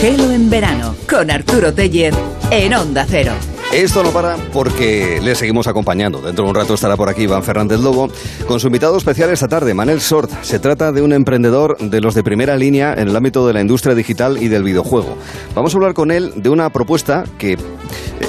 Gelo en verano con Arturo Tellez en Onda Cero. Esto no para porque le seguimos acompañando. Dentro de un rato estará por aquí Iván Fernández Lobo con su invitado especial esta tarde, Manel Sort. Se trata de un emprendedor de los de primera línea en el ámbito de la industria digital y del videojuego. Vamos a hablar con él de una propuesta que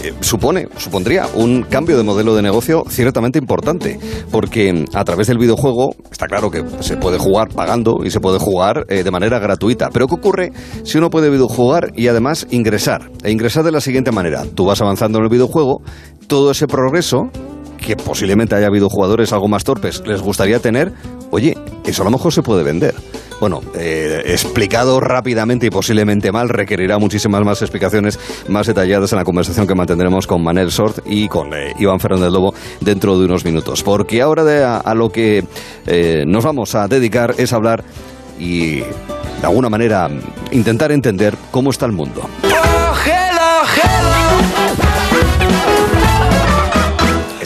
eh, supone, supondría un cambio de modelo de negocio ciertamente importante, porque a través del videojuego está claro que se puede jugar pagando y se puede jugar eh, de manera gratuita. Pero ¿qué ocurre si uno puede videojugar y además ingresar? E ingresar de la siguiente manera. Tú vas avanzando en el videojuego, todo ese progreso que posiblemente haya habido jugadores algo más torpes les gustaría tener, oye, eso a lo mejor se puede vender. Bueno, eh, explicado rápidamente y posiblemente mal, requerirá muchísimas más explicaciones más detalladas en la conversación que mantendremos con Manel Sort y con eh, Iván Fernández Lobo dentro de unos minutos. Porque ahora de a, lo que eh, nos vamos a dedicar es hablar y de alguna manera intentar entender cómo está el mundo.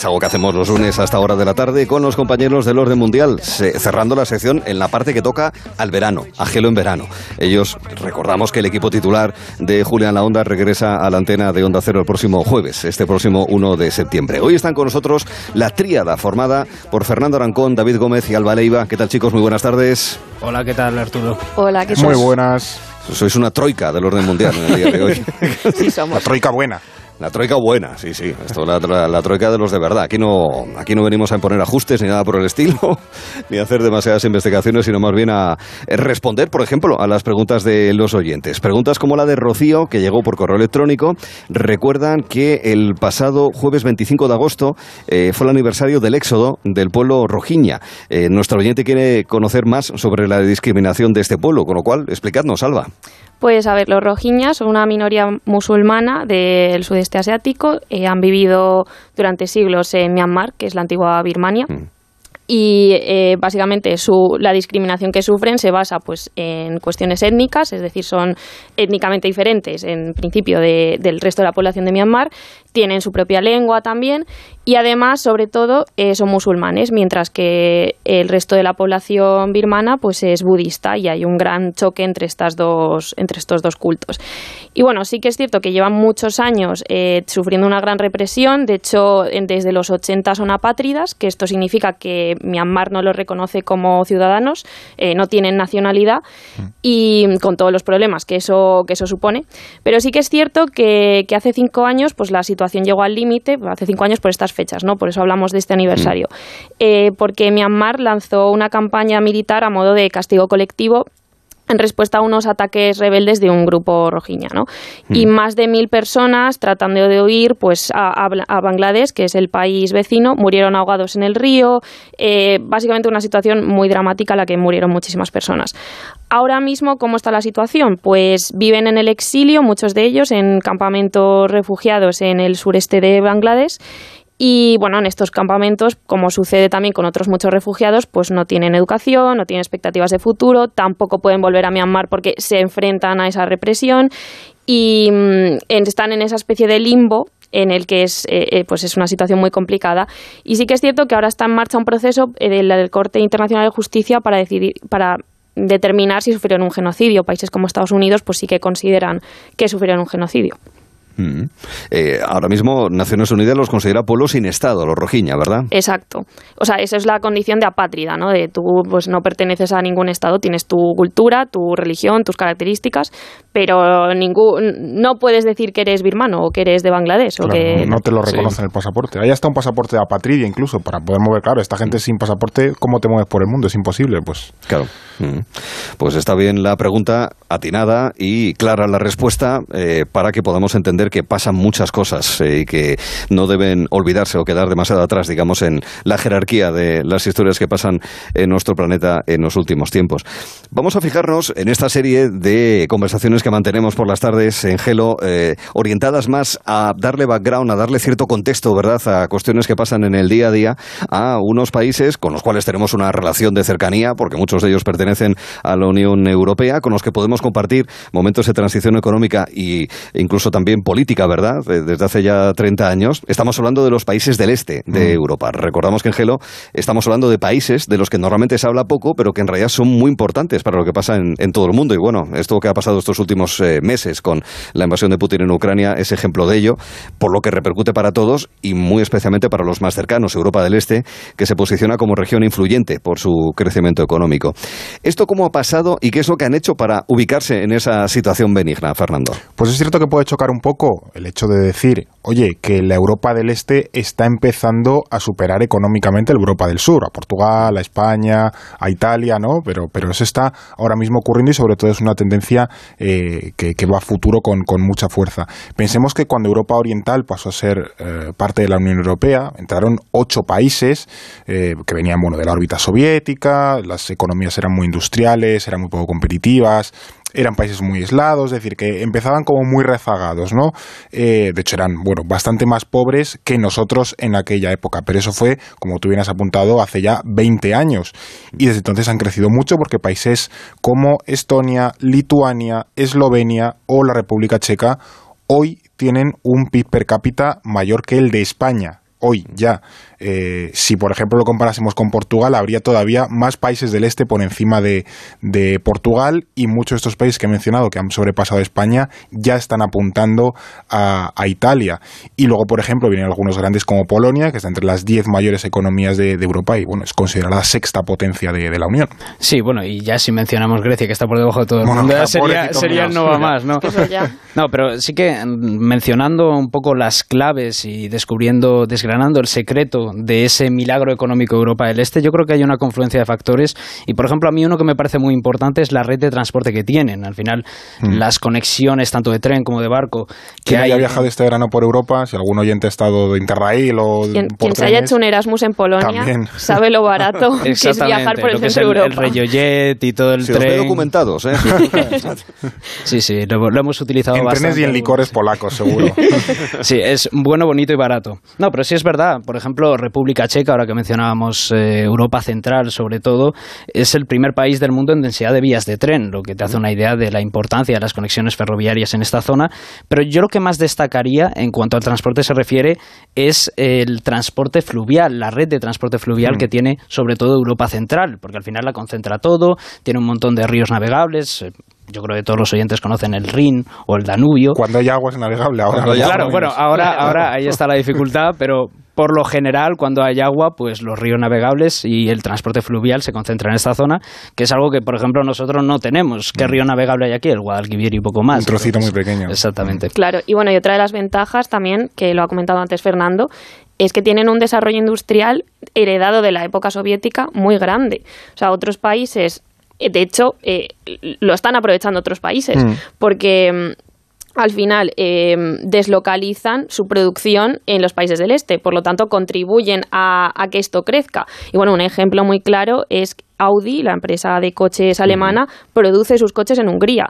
Es algo que hacemos los lunes hasta hora de la tarde con los compañeros del orden mundial, cerrando la sección en la parte que toca al verano, a Gelo en verano. Ellos, recordamos que el equipo titular de Julián La Onda regresa a la antena de Onda Cero el próximo jueves, este próximo 1 de septiembre. Hoy están con nosotros la tríada formada por Fernando Arancón, David Gómez y Alba Leiva. ¿Qué tal chicos? Muy buenas tardes. Hola, ¿qué tal Arturo? Hola, ¿qué tal? Muy buenas. Sois una troika del orden mundial en el día de hoy. sí, somos. La troika buena. La troika buena, sí, sí. Esto la, la, troika de los de verdad. Aquí no, aquí no venimos a imponer ajustes ni nada por el estilo, ni a hacer demasiadas investigaciones, sino más bien a responder, por ejemplo, a las preguntas de los oyentes. Preguntas como la de Rocío, que llegó por correo electrónico. Recuerdan que el pasado jueves 25 de agosto eh, fue el aniversario del éxodo del pueblo rojiña. Eh, nuestro oyente quiere conocer más sobre la discriminación de este pueblo, con lo cual, explicadnos, Alba. Pues a ver, los rojiñas son una minoría musulmana del sudeste asiático, eh, han vivido durante siglos en Myanmar, que es la antigua Birmania. Mm y eh, básicamente su, la discriminación que sufren se basa pues en cuestiones étnicas, es decir, son étnicamente diferentes en principio del resto de la población de Myanmar, tienen su propia lengua también y además, sobre todo, eh, son musulmanes, mientras que el resto de la población birmana pues es budista y hay un gran choque entre estas dos entre estos dos cultos. Y bueno, sí que es cierto que llevan muchos años eh, sufriendo una gran represión, de hecho, desde los 80 son apátridas, que esto significa que Myanmar no los reconoce como ciudadanos, eh, no tienen nacionalidad y con todos los problemas que eso, que eso supone. Pero sí que es cierto que, que hace cinco años pues la situación llegó al límite, hace cinco años por estas fechas, ¿no? por eso hablamos de este aniversario, eh, porque Myanmar lanzó una campaña militar a modo de castigo colectivo en respuesta a unos ataques rebeldes de un grupo rojiña, ¿no? Y más de mil personas tratando de huir pues, a, Bangladesh, que es el país vecino, murieron ahogados en el río, eh, básicamente una situación muy dramática en la que murieron muchísimas personas. Ahora mismo, ¿cómo está la situación? Pues viven en el exilio, muchos de ellos, en campamentos refugiados en el sureste de Bangladesh y bueno, en estos campamentos, como sucede también con otros muchos refugiados, pues no tienen educación, no tienen expectativas de futuro, tampoco pueden volver a Myanmar porque se enfrentan a esa represión y mm, están en esa especie de limbo en el que es, eh, eh, pues es una situación muy complicada. Y sí que es cierto que ahora está en marcha un proceso eh, del Corte Internacional de Justicia para decidir, para determinar si sufrieron un genocidio. Países como Estados Unidos pues sí que consideran que sufrieron un genocidio. Mm. Eh, ahora mismo Naciones Unidas los considera pueblos sin Estado, los rojiña, ¿verdad? Exacto. O sea, esa es la condición de apátrida, ¿no? De tú pues no perteneces a ningún Estado, tienes tu cultura, tu religión, tus características, pero ningún, no puedes decir que eres birmano o que eres de Bangladesh. o que, no te lo reconocen el pasaporte. Ahí está un pasaporte de apatridia incluso para poder mover. Claro, esta gente sin pasaporte, ¿cómo te mueves por el mundo? Es imposible, pues. Claro. Mm. Pues está bien la pregunta, atinada y clara la respuesta eh, para que podamos entender que pasan muchas cosas eh, y que no deben olvidarse o quedar demasiado atrás, digamos, en la jerarquía de las historias que pasan en nuestro planeta en los últimos tiempos. Vamos a fijarnos en esta serie de conversaciones que mantenemos por las tardes en Gelo, eh, orientadas más a darle background, a darle cierto contexto, ¿verdad?, a cuestiones que pasan en el día a día a unos países con los cuales tenemos una relación de cercanía, porque muchos de ellos pertenecen a la Unión Europea, con los que podemos compartir momentos de transición económica e incluso también geopolítica, ¿verdad? Desde hace ya 30 años. Estamos hablando de los países del este de mm. Europa. Recordamos que en Gelo estamos hablando de países de los que normalmente se habla poco, pero que en realidad son muy importantes para lo que pasa en, todo el mundo. Y bueno, esto que ha pasado estos últimos eh, meses con la invasión de Putin en Ucrania es ejemplo de ello, por lo que repercute para todos y muy especialmente para los más cercanos, Europa del Este, que se posiciona como región influyente por su crecimiento económico. ¿Esto cómo ha pasado y qué es lo que han hecho para ubicarse en esa situación benigna, Fernando? Pues es cierto que puede chocar un poco el hecho de decir, oye, que la Europa del Este está empezando a superar económicamente la Europa del Sur, a Portugal, a España, a Italia, ¿no? Pero, pero eso está ahora mismo ocurriendo y sobre todo es una tendencia eh, que, va a futuro con, mucha fuerza. Pensemos que cuando Europa Oriental pasó a ser eh, parte de la Unión Europea, entraron ocho países eh, que venían bueno, de la órbita soviética, las economías eran muy industriales, eran muy poco competitivas, eran países muy aislados, es decir, que empezaban como muy rezagados, ¿no? Eh, de hecho, eran, bueno, bastante más pobres que nosotros en aquella época, pero eso fue, como tú bien has apuntado, hace ya 20 años. Y desde entonces han crecido mucho porque países como Estonia, Lituania, Eslovenia o la República Checa hoy tienen un PIB per cápita mayor que el de España. Hoy ya. Eh, si por ejemplo lo comparásemos con Portugal, habría todavía más países del este por encima de, Portugal y muchos de estos países que he mencionado que han sobrepasado a España ya están apuntando a, Italia. Y luego, por ejemplo, vienen algunos grandes como Polonia, que está entre las 10 mayores economías de, Europa y bueno, es considerada la sexta potencia de, la Unión. Sí, bueno, y ya si mencionamos Grecia, que está por debajo de todo el mundo, sería, sería no va más, ¿no? No, pero sí que mm, mencionando un poco las claves y descubriendo, desgranando el secreto de ese milagro económico de Europa del Este, yo creo que hay una confluencia de factores y, por ejemplo, a mí uno que me parece muy importante es la red de transporte que tienen. Al final, mm. las conexiones tanto de tren como de barco. Que haya viajado este verano por Europa, si algún oyente ha estado de Interrail o quien, quien se haya hecho un Erasmus en Polonia sabe lo barato que es viajar por el centro de Europa. El Reyojet y todo el sí, tren. Los documentados, ¿eh? sí, sí, lo, hemos utilizado en bastante. trenes y en licores polacos, seguro. sí, es bueno, bonito y barato. No, pero sí es verdad. Por ejemplo, República Checa, ahora que mencionábamos eh, Europa Central sobre todo, es el primer país del mundo en densidad de vías de tren, lo que te hace una idea de la importancia de las conexiones ferroviarias en esta zona. Pero yo lo que más destacaría en cuanto al transporte se refiere es el transporte fluvial, la red de transporte fluvial que mm. tiene sobre todo Europa Central, porque al final la concentra todo, tiene un montón de ríos navegables, eh, yo creo que todos los oyentes conocen el Rin o el Danubio. Cuando hay agua es navegable, ahora Claro, bueno, ahora, ahora ahí está la dificultad, pero por lo general, cuando hay agua, pues los ríos navegables y el transporte fluvial se concentran en esta zona, que es algo que, por ejemplo, nosotros no tenemos. ¿Qué río navegable hay aquí? El Guadalquivir y poco más. Un trocito muy pequeño. Exactamente. Claro, y bueno, y otra de las ventajas también, que lo ha comentado antes Fernando, es que tienen un desarrollo industrial heredado de la época soviética muy grande. O sea, otros países eh, de hecho, eh, lo están aprovechando otros países, mm. porque mm, al final eh, deslocalizan su producción en los países del este, por lo tanto contribuyen a, a, que esto crezca. Y bueno, un ejemplo muy claro es Audi, la empresa de coches alemana, produce sus coches en Hungría.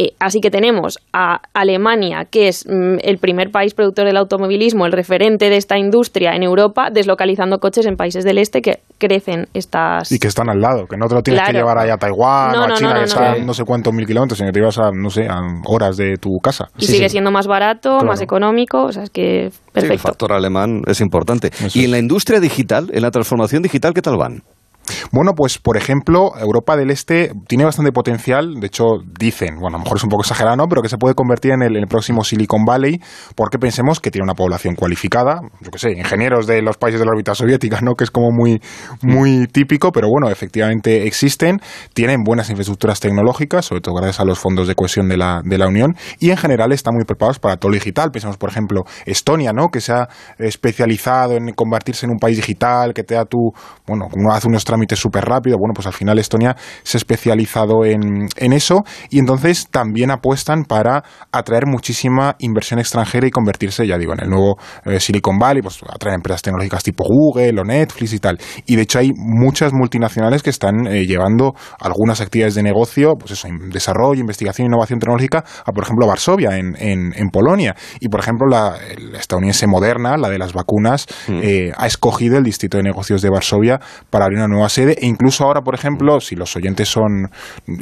Eh, así que tenemos a Alemania, que es mm, el primer país productor del automovilismo, el referente de esta industria en Europa, deslocalizando coches en países del este que crecen estas... Y que están al lado, que no te lo tienes que llevar allá a Taiwán o a China, que está no sé cuántos mil kilómetros, sino que te ibas a, no sé, a horas de tu casa. Y sigue siendo más barato, más económico, o sea, es que perfecto. el factor alemán es importante. y en la industria digital, en la transformación digital, ¿qué tal van? Bueno, pues por ejemplo, Europa del Este tiene bastante potencial, de hecho dicen, bueno, a lo mejor es un poco exagerado, ¿no? pero que se puede convertir en el, próximo Silicon Valley, porque pensemos que tiene una población cualificada, yo qué sé, ingenieros de los países de la órbita soviética, ¿no? que es como muy, muy típico, pero bueno, efectivamente existen, tienen buenas infraestructuras tecnológicas, sobre todo gracias a los fondos de cohesión de la, de la Unión, y en general están muy preparados para todo lo digital. Pensemos, por ejemplo, Estonia, ¿no? que se ha especializado en convertirse en un país digital, que te da tu, bueno, uno hace unos trámite súper rápido. Bueno, pues al final Estonia se ha especializado en, en eso y entonces también apuestan para atraer muchísima inversión extranjera y convertirse, ya digo, en el nuevo eh, Silicon Valley, pues atraer empresas tecnológicas tipo Google o Netflix y tal. Y de hecho hay muchas multinacionales que están eh, llevando algunas actividades de negocio, pues eso, desarrollo, investigación e innovación tecnológica a, por ejemplo, Varsovia, en, en, Polonia. Y, por ejemplo, la, estadounidense Moderna, la de las vacunas, mm. eh, ha escogido el Distrito de Negocios de Varsovia para abrir una nueva nueva sede e incluso ahora, por ejemplo, si los oyentes son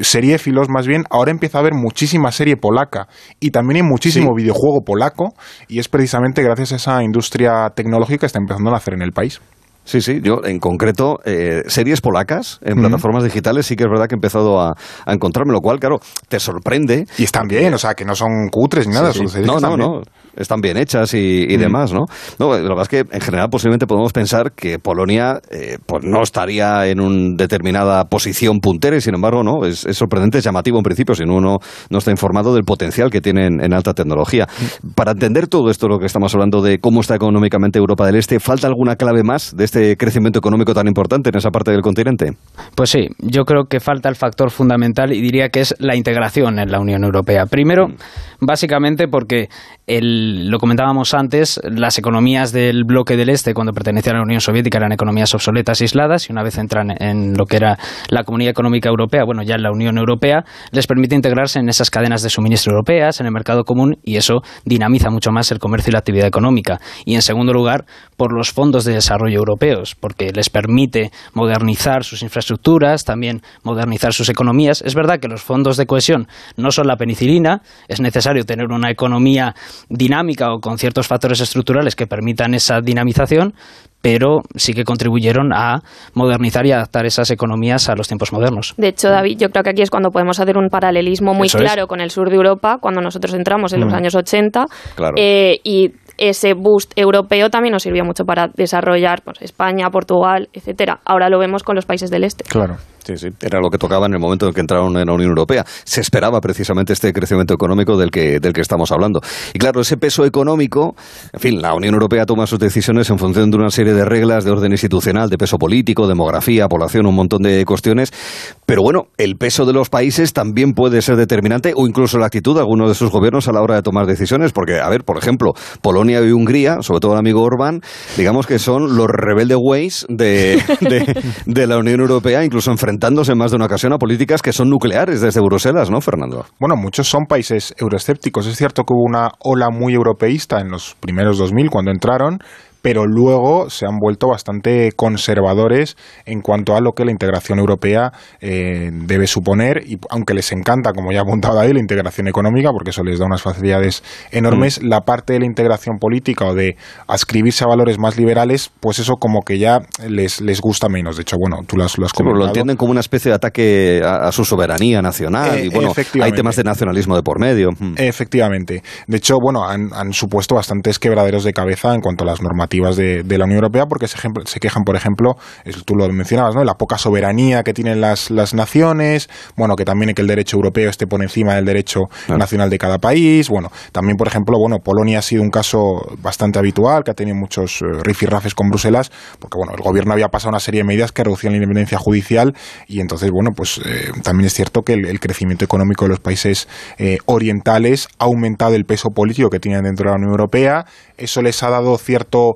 seriéfilos más bien, ahora empieza a haber muchísima serie polaca. Y también hay muchísimo videojuego polaco. Y es precisamente gracias a esa industria tecnológica que está empezando a nacer en el país. Sí, sí, yo en concreto, eh, series polacas en plataformas digitales sí que es verdad que he empezado a, encontrarme, lo cual, claro, te sorprende. Y están bien, o sea, que no son cutres ni nada. Son no, no, no están bien hechas y, y demás, ¿no? No, lo que pasa es que en general posiblemente podemos pensar que Polonia eh, pues no estaría en una determinada posición puntera y sin embargo, ¿no? Es, sorprendente, es llamativo en principio si uno no está informado del potencial que tienen en alta tecnología. Para entender todo esto, lo que estamos hablando de cómo está económicamente Europa del Este, ¿falta alguna clave más de este crecimiento económico tan importante en esa parte del continente? Pues sí, yo creo que falta el factor fundamental y diría que es la integración en la Unión Europea. Primero, básicamente porque lo comentábamos antes, las economías del bloque del Este, cuando pertenecían a la Unión Soviética, eran economías obsoletas, aisladas, y una vez entran en lo que era la Comunidad Económica Europea, bueno, ya en la Unión Europea, les permite integrarse en esas cadenas de suministro europeas, en el mercado común, y eso dinamiza mucho más el comercio y la actividad económica. Y en segundo lugar, por los fondos de desarrollo europeos, porque les permite modernizar sus infraestructuras, también modernizar sus economías. Es verdad que los fondos de cohesión no son la penicilina, es necesario tener una economía dinámica o con ciertos factores estructurales que permitan esa dinamización, pero sí que contribuyeron a modernizar y adaptar esas economías a los tiempos modernos. De hecho, David, yo creo que aquí es cuando podemos hacer un paralelismo muy claro con el sur de Europa, cuando nosotros entramos en los mm. años 80, eh, y ese boost europeo también nos sirvió mucho para desarrollar pues, España, Portugal, etcétera. Ahora lo vemos con los países del este. Claro. Sí, sí, era lo que tocaba en el momento en que entraron en la Unión Europea. Se esperaba precisamente este crecimiento económico del que, del que estamos hablando. Y claro, ese peso económico, en fin, la Unión Europea toma sus decisiones en función de una serie de reglas de orden institucional, de peso político, demografía, población, un montón de cuestiones. Pero bueno, el peso de los países también puede ser determinante o incluso la actitud de algunos de sus gobiernos a la hora de tomar decisiones. Porque, a ver, por ejemplo, Polonia y Hungría, sobre todo el amigo Orbán, digamos que son los rebelde ways de, de, de la Unión Europea, incluso enfrentando enfrentándose en más de una ocasión a políticas que son nucleares desde Bruselas, ¿no, Fernando? Bueno, muchos son países euroescépticos. Es cierto que hubo una ola muy europeísta en los primeros 2000 cuando entraron, pero luego se han vuelto bastante conservadores en cuanto a lo que la integración europea eh, debe suponer, y aunque les encanta, como ya ha apuntado ahí, la integración económica, porque eso les da unas facilidades enormes, mm. la parte de la integración política o de ascribirse a valores más liberales, pues eso como que ya les, les gusta menos. De hecho, bueno, tú lo has, lo lo entienden como una especie de ataque a, su soberanía nacional, y bueno, hay temas de nacionalismo de por medio. Mm. Efectivamente. De hecho, bueno, han, han supuesto bastantes quebraderos de cabeza en cuanto a las normativas de, la Unión Europea porque se, se quejan, por ejemplo, tú lo mencionabas, ¿no? la poca soberanía que tienen las, las naciones, bueno, que también que el derecho europeo esté por encima del derecho nacional de cada país, bueno, también, por ejemplo, bueno, Polonia ha sido un caso bastante habitual, que ha tenido muchos eh, rifirrafes con Bruselas, porque, bueno, el gobierno había pasado una serie de medidas que reducían la independencia judicial y entonces, bueno, pues eh, también es cierto que el, crecimiento económico de los países eh, orientales ha aumentado el peso político que tienen dentro de la Unión Europea, eso les ha dado cierto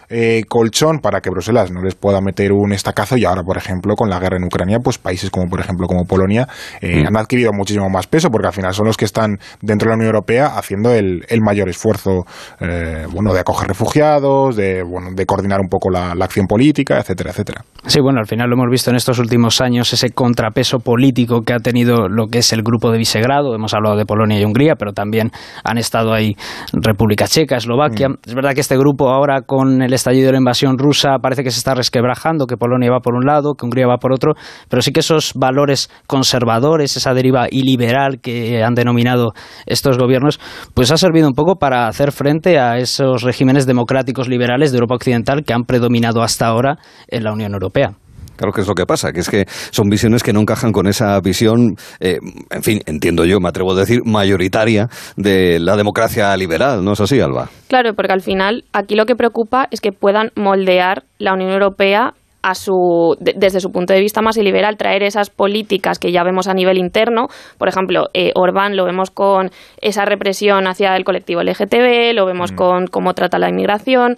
eh, colchón para que Bruselas no les pueda meter un estacazo y ahora, por ejemplo, con la guerra en Ucrania, pues países como, por ejemplo, como Polonia eh, mm. han adquirido muchísimo más peso porque al final son los que están dentro de la Unión Europea haciendo el, mayor esfuerzo, eh, bueno, de acoger refugiados, de, bueno, de coordinar un poco la, acción política, etcétera, etcétera. Sí, bueno, al final lo hemos visto en estos últimos años, ese contrapeso político que ha tenido lo que es el grupo de Visegrado, hemos hablado de Polonia y Hungría, pero también han estado ahí República Checa, Eslovaquia. Mm. Es verdad que este grupo ahora con el estallido de la invasión rusa parece que se está resquebrajando, que Polonia va por un lado, que Hungría va por otro, pero sí que esos valores conservadores, esa deriva iliberal que han denominado estos gobiernos, pues ha servido un poco para hacer frente a esos regímenes democráticos liberales de Europa Occidental que han predominado hasta ahora en la Unión Europea. Claro que es lo que pasa, que es que son visiones que no encajan con esa visión, eh, en fin, entiendo yo, me atrevo a decir, mayoritaria de la democracia liberal, ¿no es así, Alba? Claro, porque al final aquí lo que preocupa es que puedan moldear la Unión Europea a su, desde su punto de vista más liberal, traer esas políticas que ya vemos a nivel interno. Por ejemplo, eh, Orbán lo vemos con esa represión hacia el colectivo LGTB, lo vemos mm. con cómo trata la inmigración,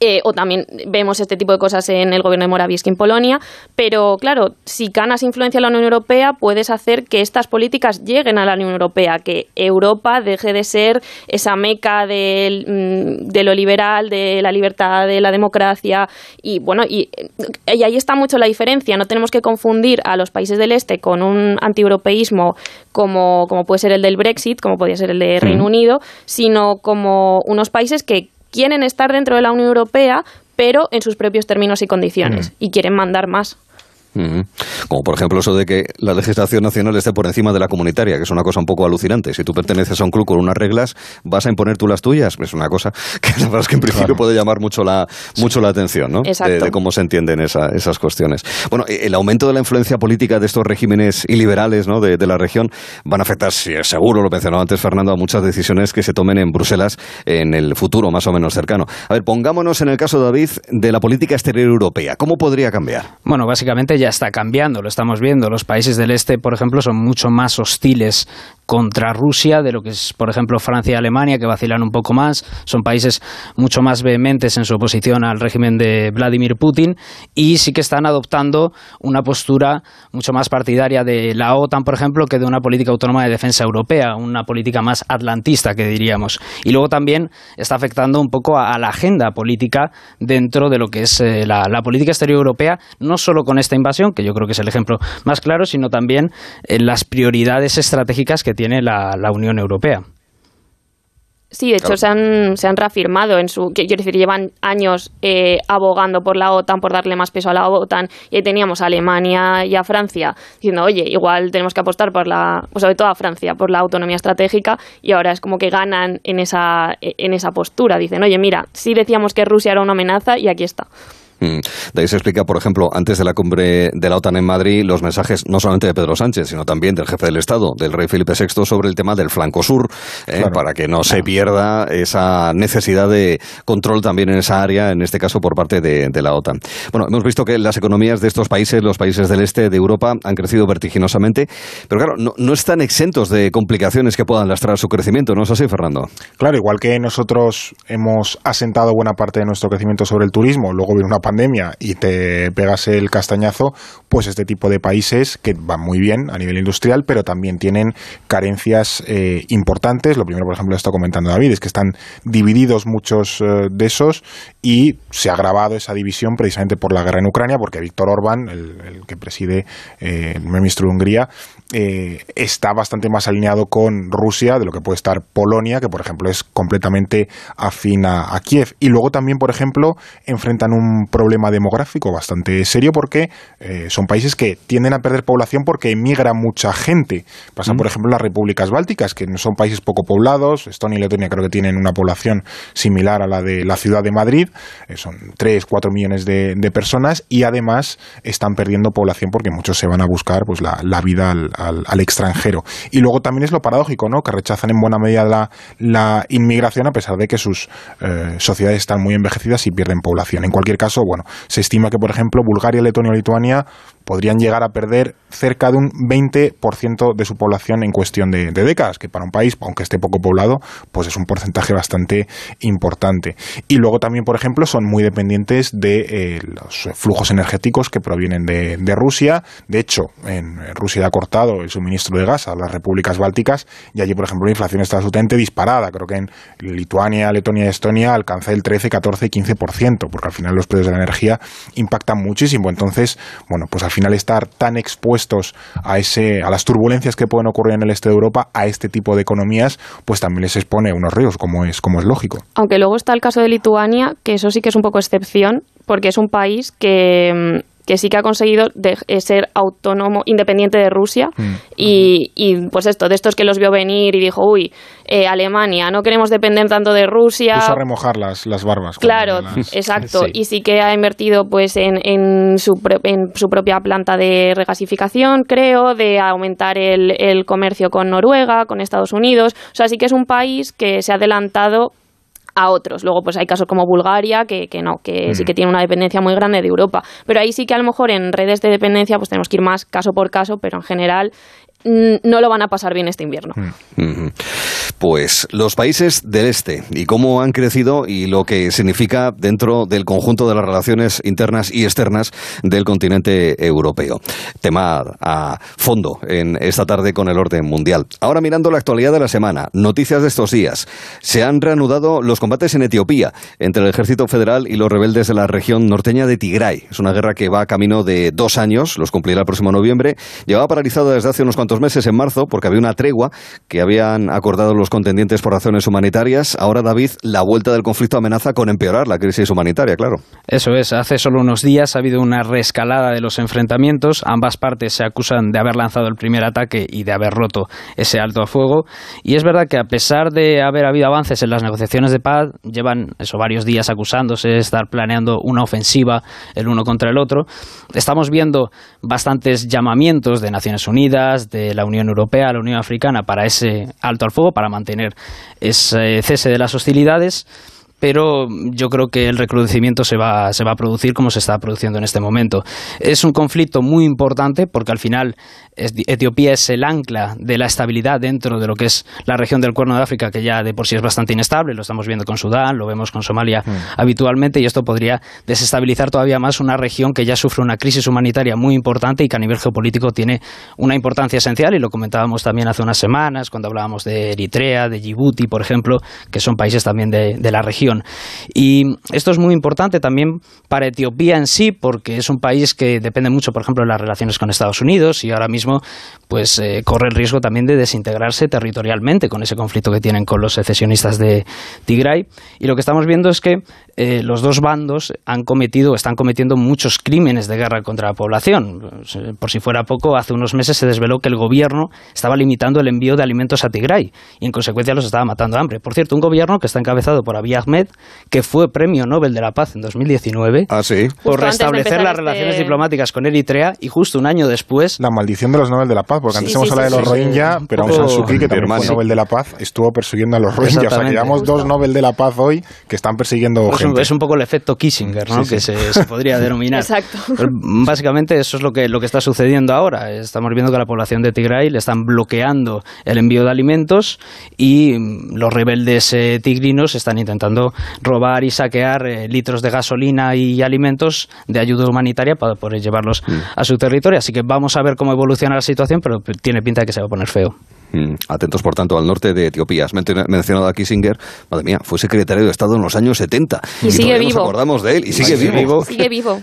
Eh, o también vemos este tipo de cosas en el gobierno de Morawiecki en Polonia, pero claro, si ganas influencia en la Unión Europea, puedes hacer que estas políticas lleguen a la Unión Europea, que Europa deje de ser esa meca de, mm, de lo liberal, de la libertad, de la democracia, y bueno, y, y, ahí está mucho la diferencia, no tenemos que confundir a los países del Este con un antieuropeísmo como, como puede ser el del Brexit, como podría ser el de Reino Unido, sino como unos países que quieren estar dentro de la Unión Europea, pero en sus propios términos y condiciones, y quieren mandar más. Como por ejemplo eso de que la legislación nacional esté por encima de la comunitaria, que es una cosa un poco alucinante. Si tú perteneces a un club con unas reglas, ¿vas a imponer tú las tuyas? Es una cosa que la verdad es que en principio puede llamar mucho la, mucho la atención, ¿no? De, cómo se entienden esas cuestiones. Bueno, eh, el aumento de la influencia política de estos regímenes iliberales ¿no? de, la región van a afectar, seguro, lo mencionaba antes Fernando, a muchas decisiones que se tomen en Bruselas en el futuro más o menos cercano. A ver, pongámonos en el caso, David, de la política exterior europea. ¿Cómo podría cambiar? Bueno, básicamente ya ya está cambiando, lo estamos viendo. Los países del este, por ejemplo, son mucho más hostiles contra Rusia de lo que es, por ejemplo, Francia y Alemania, que vacilan un poco más. Son países mucho más vehementes en su oposición al régimen de Vladimir Putin y sí que están adoptando una postura mucho más partidaria de la OTAN, por ejemplo, que de una política autónoma de defensa europea, una política más atlantista, que diríamos. Y luego también está afectando un poco a, la agenda política dentro de lo que es eh, la, la política exterior europea, no solo con esta invasión, que yo creo que es el ejemplo más claro, sino también en las prioridades estratégicas que tiene la, Unión Europea. Sí, de hecho se, han, se han reafirmado en su. Quiero decir, llevan años eh, abogando por la OTAN, por darle más peso a la OTAN. Y ahí teníamos a Alemania y a Francia diciendo, oye, igual tenemos que apostar por la. Pues sobre todo a Francia, por la autonomía estratégica. Y ahora es como que ganan en esa, en esa postura. Dicen, oye, mira, sí decíamos que Rusia era una amenaza y aquí está. Mm. De ahí se explica, por ejemplo, antes de la cumbre de la OTAN en Madrid, los mensajes no solamente de Pedro Sánchez, sino también del jefe del Estado, del rey Felipe VI, sobre el tema del flanco sur, eh, para que no se pierda esa necesidad de control también en esa área, en este caso por parte de, la OTAN. Bueno, hemos visto que las economías de estos países, los países del este de Europa, han crecido vertiginosamente, pero claro, no, no están exentos de complicaciones que puedan lastrar su crecimiento, ¿no es así, Fernando? Claro, igual que nosotros hemos asentado buena parte de nuestro crecimiento sobre el turismo, luego viene una pandemia y te pegas el castañazo, pues este tipo de países que van muy bien a nivel industrial, pero también tienen carencias eh, importantes. Lo primero, por ejemplo, está comentando David, es que están divididos muchos eh, de esos y se ha agravado esa división precisamente por la guerra en Ucrania, porque Víctor Orbán, el, que preside eh, el ministro de Hungría, está bastante más alineado con Rusia de lo que puede estar Polonia, que por ejemplo es completamente afín a Kiev. Y luego también, por ejemplo, enfrentan un problema demográfico bastante serio porque eh, son países que tienden a perder población porque emigra mucha gente. Pasa, mm. por ejemplo, en las repúblicas bálticas, que son países poco poblados. Estonia y Letonia creo que tienen una población similar a la de la ciudad de Madrid. Eh, son 3, 4 millones de, personas y además están perdiendo población porque muchos se van a buscar pues la, vida al, extranjero. Y luego también es lo paradójico, ¿no? Que rechazan en buena medida la, la inmigración a pesar de que sus eh, sociedades están muy envejecidas y pierden población. En cualquier caso, bueno, se estima que, por ejemplo, Bulgaria, Letonia Lituania podrían llegar a perder cerca de un 20% de su población en cuestión de, décadas, que para un país, aunque esté poco poblado, pues es un porcentaje bastante importante. Y luego también, por ejemplo, son muy dependientes de eh, los flujos energéticos que provienen de, Rusia. De hecho, en Rusia ha cortado el suministro de gas a las repúblicas bálticas y allí, por ejemplo, la inflación está absolutamente disparada. Creo que en Lituania, Letonia y Estonia alcanza el 13, 14 y 15%, porque al final los precios de la energía impactan muchísimo. Entonces, bueno, pues al final estar tan expuestos a, ese, a las turbulencias que pueden ocurrir en el este de Europa, a este tipo de economías, pues también les expone unos ríos, como es, como es lógico. Aunque luego está el caso de Lituania, que eso sí que es un poco excepción, porque es un país que mm, que sí que ha conseguido de, eh, ser autónomo, independiente de Rusia. Mm. Y, y, pues esto, de estos que los vio venir y dijo, uy, eh, Alemania, no queremos depender tanto de Rusia. Puso a remojar las, las barbas. Claro, exacto. Y sí que ha invertido pues en, en, su, en su propia planta de regasificación, creo, de aumentar el, el comercio con Noruega, con Estados Unidos. O sea, sí que es un país que se ha adelantado a otros. Luego, pues hay casos como Bulgaria, que, que no, que sí mm. que tiene una dependencia muy grande de Europa. Pero ahí sí que a lo mejor en redes de dependencia, pues tenemos que ir más caso por caso, pero en general no lo van a pasar bien este invierno. Mm. Pues los países del este y cómo han crecido y lo que significa dentro del conjunto de las relaciones internas y externas del continente europeo. Tema a fondo en esta tarde con el orden mundial. Ahora mirando la actualidad de la semana, noticias de estos días. Se han reanudado los combates en Etiopía entre el ejército federal y los rebeldes de la región norteña de Tigray. Es una guerra que va a camino de dos años, los cumplirá el próximo noviembre. Llevaba paralizado desde hace unos cuantos meses en marzo porque había una tregua que habían acordado los contendientes por razones humanitarias. Ahora, David, la vuelta del conflicto amenaza con empeorar la crisis humanitaria, claro. Eso es, hace solo unos días ha habido una reescalada de los enfrentamientos. Ambas partes se acusan de haber lanzado el primer ataque y de haber roto ese alto a fuego. Y es verdad que a pesar de haber habido avances en las negociaciones de paz, llevan eso varios días acusándose de estar planeando una ofensiva el uno contra el otro. Estamos viendo bastantes llamamientos de Naciones Unidas, de la Unión Europea, la Unión Africana para ese alto al fuego, para mantener ese cese de las hostilidades pero yo creo que el recrudecimiento se va, se va a producir como se está produciendo en este momento. Es un conflicto muy importante porque al final Etiopía es el ancla de la estabilidad dentro de lo que es la región del Cuerno de África, que ya de por sí es bastante inestable, lo estamos viendo con Sudán, lo vemos con Somalia mm. habitualmente, y esto podría desestabilizar todavía más una región que ya sufre una crisis humanitaria muy importante y que a nivel geopolítico tiene una importancia esencial, y lo comentábamos también hace unas semanas, cuando hablábamos de Eritrea, de Djibouti, por ejemplo, que son países también de la región. Y esto es muy importante también para Etiopía en sí, porque es un país que depende mucho, por ejemplo, de las relaciones con Estados Unidos y ahora mismo pues eh, corre el riesgo también de desintegrarse territorialmente con ese conflicto que tienen con los secesionistas de Tigray. Y lo que estamos viendo es que eh, los dos bandos han cometido, están cometiendo muchos crímenes de guerra contra la población. Por si fuera poco, hace unos meses se desveló que el gobierno estaba limitando el envío de alimentos a Tigray y en consecuencia los estaba matando a hambre. Por cierto, un gobierno que está encabezado por Abiy Ahmed que fue Premio Nobel de la Paz en 2019 ah, por restablecer las este relaciones diplomáticas con Eritrea y justo un año después... La maldición de los Nobel de la Paz, porque antes hemos hablado de los Rohingya, pero Aung San Suu Kyi, que también fue Nobel de la Paz, estuvo persiguiendo a los Rohingya. O sea, que llevamos dos Nobel de la Paz hoy que están persiguiendo pues gente. Es un poco el efecto Kissinger, ¿no? que se, se, podría denominar. Exacto. básicamente eso es lo que, lo que está sucediendo ahora. Estamos viendo que la población de Tigray le están bloqueando el envío de alimentos y los rebeldes eh, tigrinos están intentando robar y saquear eh, litros de gasolina y alimentos de ayuda humanitaria para poder llevarlos mm. a su territorio. Así que vamos a ver cómo evoluciona la situación, pero tiene pinta de que se va a poner feo. Mm. Atentos, por tanto, al norte de Etiopía. Has mencionado a Kissinger. Madre mía, fue secretario de Estado en los años 70. Y, sigue vivo. Nos acordamos de él. Y sigue, vivo. Sigue vivo.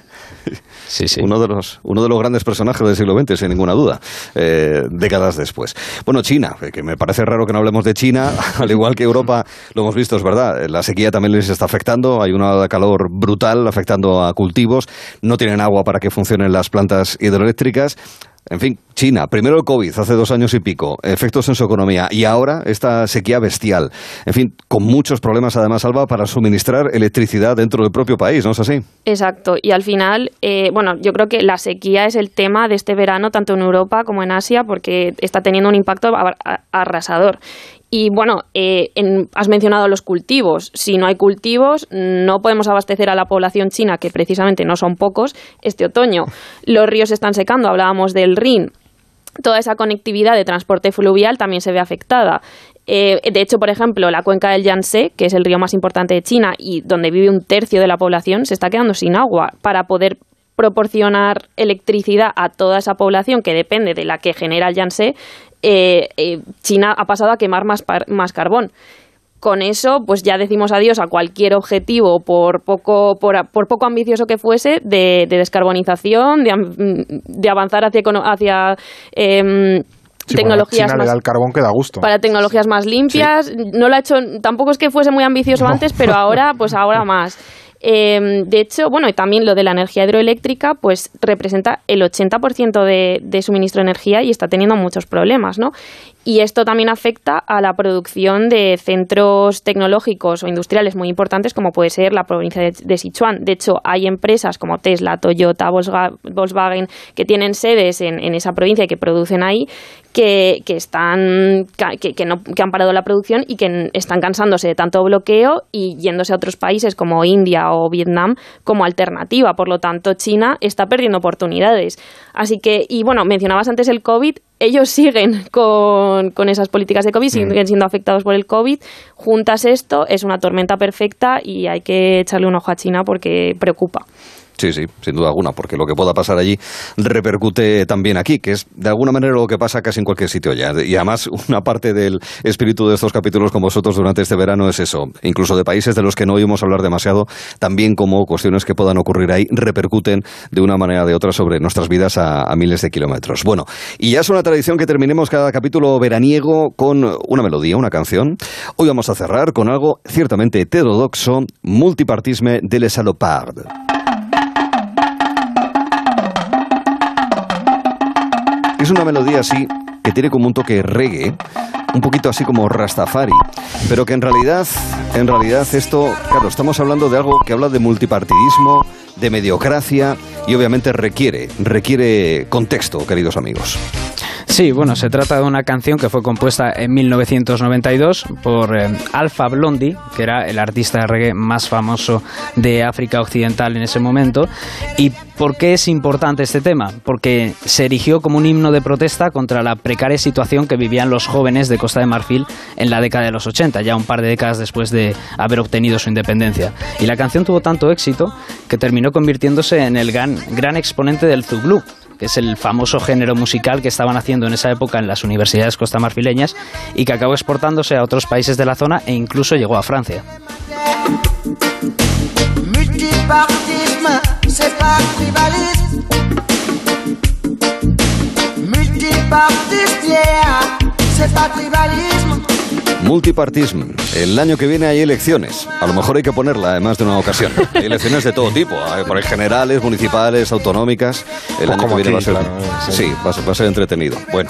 sí, sí. Uno de, los, uno de los grandes personajes del siglo XX, sin ninguna duda. Eh, décadas después. Bueno, China, que me parece raro que no hablemos de China. al igual que Europa, lo hemos visto, es verdad. La sequía también les está afectando. Hay una calor brutal afectando a cultivos. No tienen agua para que funcionen las plantas hidroeléctricas. En fin, China, primero el COVID, hace dos años y pico, efectos en su economía, y ahora esta sequía bestial. En fin, con muchos problemas además, Alba, para suministrar electricidad dentro del propio país, ¿no es así? Exacto, y al final, eh, bueno, yo creo que la sequía es el tema de este verano, tanto en Europa como en Asia, porque está teniendo un impacto arrasador. Y bueno, eh, has mencionado los cultivos. Si no hay cultivos, no podemos abastecer a la población china, que precisamente no son pocos, este otoño. Los ríos están secando, hablábamos del Rin. Toda esa conectividad de transporte fluvial también se ve afectada. Eh, de hecho, por ejemplo, la cuenca del Yangtze, que es el río más importante de China y donde vive un tercio de la población, se está quedando sin agua para poder proporcionar electricidad a toda esa población que depende de la que genera el Yangtze, eh, eh, China ha pasado a quemar más, más carbón con eso, pues ya decimos adiós a cualquier objetivo, por poco, por, poco ambicioso que fuese, de, descarbonización, de, avanzar hacia, hacia em, tecnologías más, carbón que da gusto. para tecnologías más limpias. No lo ha hecho, tampoco es que fuese muy ambicioso antes, pero ahora, pues ahora más. Em, de hecho, bueno, y también lo de la energía hidroeléctrica, pues representa el 80% de, de suministro de energía y está teniendo muchos problemas, ¿no? Y esto también afecta a la producción de centros tecnológicos o industriales muy importantes, como puede ser la provincia de, Sichuan. De hecho, hay empresas como Tesla, Toyota, Volkswagen, que tienen sedes en, esa provincia y que producen ahí, que, que están que, que, no, que han parado la producción y que están cansándose de tanto bloqueo y yéndose a otros países como India o Vietnam como alternativa. Por lo tanto, China está perdiendo oportunidades. Así que, y bueno, mencionabas antes el COVID, ellos siguen con, con esas políticas de COVID, mm. siguen siendo afectados por el COVID. Juntas esto, es una tormenta perfecta y hay que echarle un ojo a China porque preocupa. Sí, sí, sin duda alguna, porque lo que pueda pasar allí repercute también aquí, que es de alguna manera lo que pasa casi en cualquier sitio ya. Y además, una parte del espíritu de estos capítulos con vosotros durante este verano es eso. Incluso de países de los que no oímos hablar demasiado, también como cuestiones que puedan ocurrir ahí repercuten de una manera o de otra sobre nuestras vidas a, miles de kilómetros. Bueno, y ya es una tradición que terminemos cada capítulo veraniego con una melodía, una canción. Hoy vamos a cerrar con algo ciertamente heterodoxo, multipartisme de Les Salopards. Es una melodía así que tiene como un toque reggae, un poquito así como Rastafari, pero que en realidad, en realidad esto, claro, estamos hablando de algo que habla de multipartidismo, de mediocracia y obviamente requiere, requiere contexto, queridos amigos. Sí, bueno, se trata de una canción que fue compuesta en 1992 por eh, Alpha Blondie, que era el artista de reggae más famoso de África Occidental en ese momento. ¿Y por qué es importante este tema? Porque se erigió como un himno de protesta contra la precaria situación que vivían los jóvenes de Costa de Marfil en la década de los 80, ya un par de décadas después de haber obtenido su independencia. Y la canción tuvo tanto éxito que terminó convirtiéndose en el gran, gran exponente del Zublu, que es el famoso género musical que estaban haciendo en esa época en las universidades costamarfileñas y que acabó exportándose a otros países de la zona e incluso llegó a Francia. Multipartismo. El año que viene hay elecciones. A lo mejor hay que ponerla además de una ocasión. Hay elecciones de todo tipo, por generales, municipales, autonómicas. El pues año que viene va a ser. sí, va a, ser, entretenido. Bueno,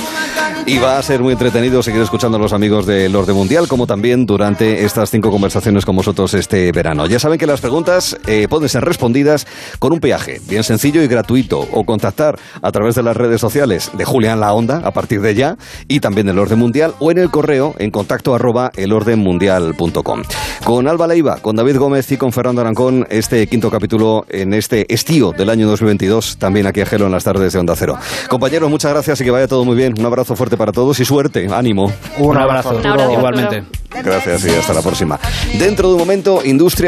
y va a ser muy entretenido seguir escuchando a los amigos del Orden Mundial, como también durante estas cinco conversaciones con vosotros este verano. Ya saben que las preguntas eh, pueden ser respondidas con un peaje, bien sencillo y gratuito, o contactar a través de las redes sociales de Julián La Onda a partir de ya, y también del Orden Mundial, o en el correo en contacto arroba elordenmundial.com. Con Alba Leiva, con David Gómez y con Fernando Arancón, este quinto capítulo en este estío del año 2022, también aquí a Gelo en las tardes de Onda Cero. Compañeros, muchas gracias y que vaya todo muy bien. Un abrazo fuerte para todos y suerte, ánimo. Un abrazo, igualmente. Gracias y hasta la próxima. Dentro de un momento, Industria